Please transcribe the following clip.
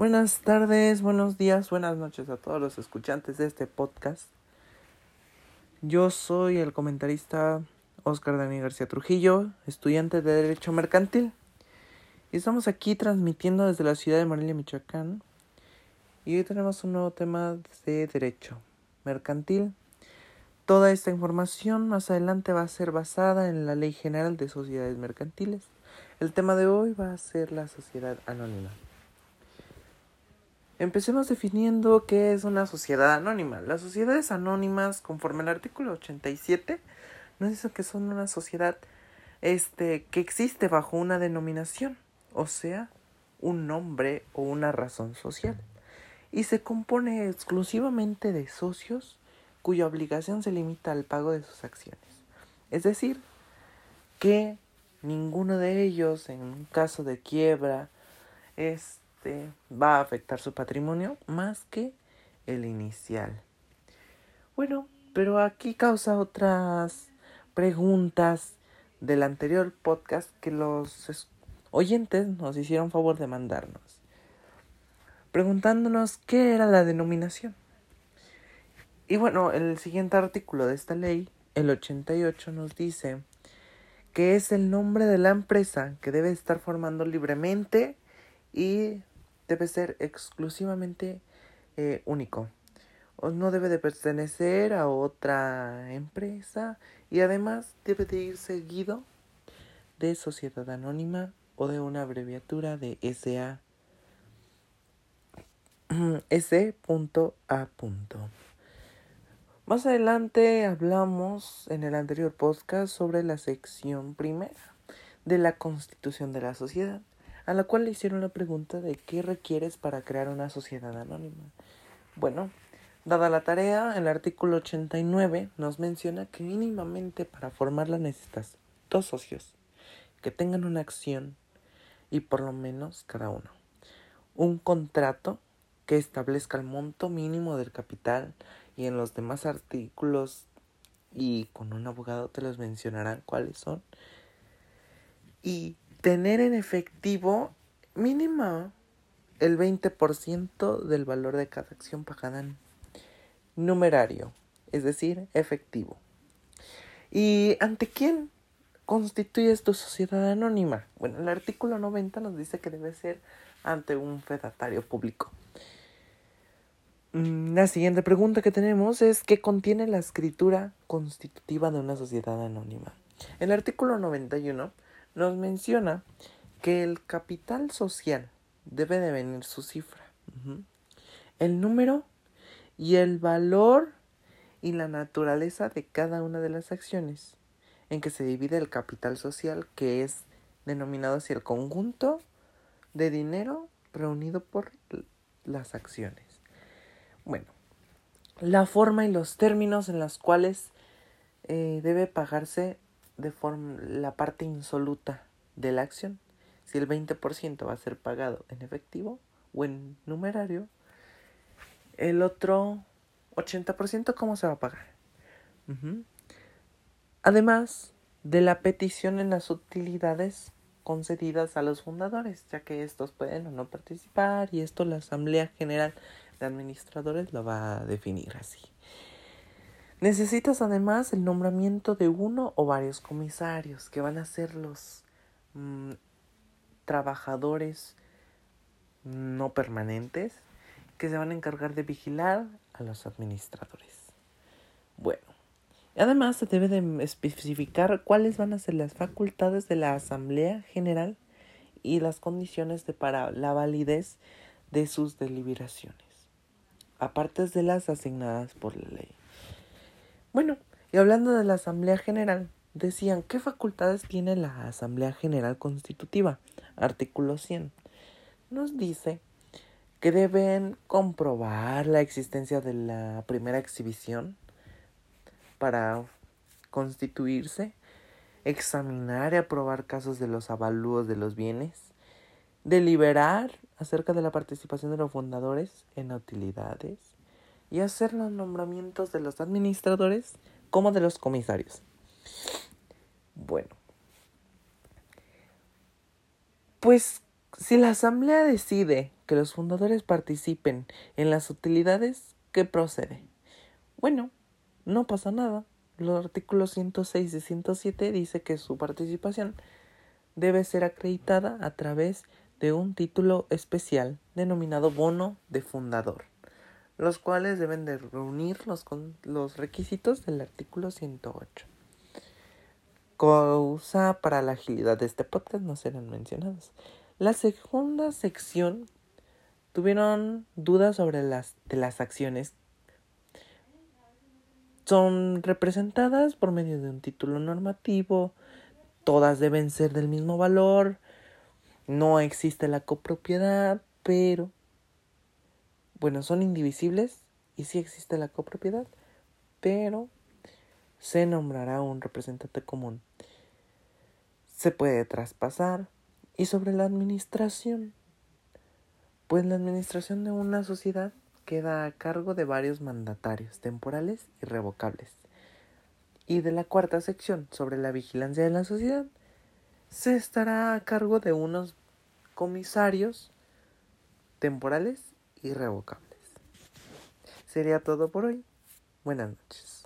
Buenas tardes, buenos días, buenas noches a todos los escuchantes de este podcast. Yo soy el comentarista Oscar Daniel García Trujillo, estudiante de Derecho Mercantil. Y estamos aquí transmitiendo desde la ciudad de Morelia, Michoacán. Y hoy tenemos un nuevo tema de Derecho Mercantil. Toda esta información más adelante va a ser basada en la Ley General de Sociedades Mercantiles. El tema de hoy va a ser la sociedad anónima. Empecemos definiendo qué es una sociedad anónima. Las sociedades anónimas, conforme al artículo 87, nos dicen que son una sociedad este, que existe bajo una denominación, o sea, un nombre o una razón social, y se compone exclusivamente de socios cuya obligación se limita al pago de sus acciones. Es decir, que ninguno de ellos, en un caso de quiebra, es este, va a afectar su patrimonio más que el inicial. Bueno, pero aquí causa otras preguntas del anterior podcast que los oyentes nos hicieron favor de mandarnos, preguntándonos qué era la denominación. Y bueno, el siguiente artículo de esta ley, el 88, nos dice que es el nombre de la empresa que debe estar formando libremente y debe ser exclusivamente eh, único. No debe de pertenecer a otra empresa y además debe de ir seguido de sociedad anónima o de una abreviatura de SA. S.A. Más adelante hablamos en el anterior podcast sobre la sección primera de la constitución de la sociedad a la cual le hicieron la pregunta de qué requieres para crear una sociedad anónima. Bueno, dada la tarea, el artículo 89 nos menciona que mínimamente para formarla necesitas dos socios que tengan una acción y por lo menos cada uno. Un contrato que establezca el monto mínimo del capital y en los demás artículos y con un abogado te los mencionarán cuáles son. Y tener en efectivo mínima el 20% del valor de cada acción pagada en numerario, es decir, efectivo. ¿Y ante quién constituyes tu sociedad anónima? Bueno, el artículo 90 nos dice que debe ser ante un fedatario público. Mm, la siguiente pregunta que tenemos es ¿qué contiene la escritura constitutiva de una sociedad anónima? El artículo 91 nos menciona que el capital social debe de venir su cifra, el número y el valor y la naturaleza de cada una de las acciones en que se divide el capital social que es denominado así el conjunto de dinero reunido por las acciones. Bueno, la forma y los términos en los cuales eh, debe pagarse de forma la parte insoluta de la acción. Si el 20% va a ser pagado en efectivo o en numerario, el otro 80% cómo se va a pagar. Además de la petición en las utilidades concedidas a los fundadores, ya que estos pueden o no participar y esto la Asamblea General de Administradores lo va a definir así. Necesitas además el nombramiento de uno o varios comisarios que van a ser los mm, trabajadores no permanentes que se van a encargar de vigilar a los administradores. Bueno, además se debe de especificar cuáles van a ser las facultades de la Asamblea General y las condiciones de para la validez de sus deliberaciones, aparte de las asignadas por la ley. Bueno, y hablando de la Asamblea General, decían, ¿qué facultades tiene la Asamblea General Constitutiva? Artículo 100. Nos dice que deben comprobar la existencia de la primera exhibición para constituirse, examinar y aprobar casos de los avalúos de los bienes, deliberar acerca de la participación de los fundadores en utilidades, y hacer los nombramientos de los administradores como de los comisarios. Bueno, pues Si la Asamblea decide que los fundadores participen en las utilidades, ¿qué procede? Bueno, no pasa nada. Los artículos 106 y 107 dice que su participación debe ser acreditada a través de un título especial denominado bono de fundador, los cuales deben de reunir los, los requisitos del artículo 108. Cosa para la agilidad de este podcast no serán mencionados. La segunda sección tuvieron dudas sobre las de las acciones son representadas por medio de un título normativo, todas deben ser del mismo valor, no existe la copropiedad, pero bueno, son indivisibles y sí existe la copropiedad, pero se nombrará un representante común. Se puede traspasar y sobre la administración, pues la administración de una sociedad queda a cargo de varios mandatarios temporales y revocables. Y de la cuarta sección sobre la vigilancia de la sociedad, se estará a cargo de unos comisarios temporales y revocables. Sería todo por hoy. Buenas noches.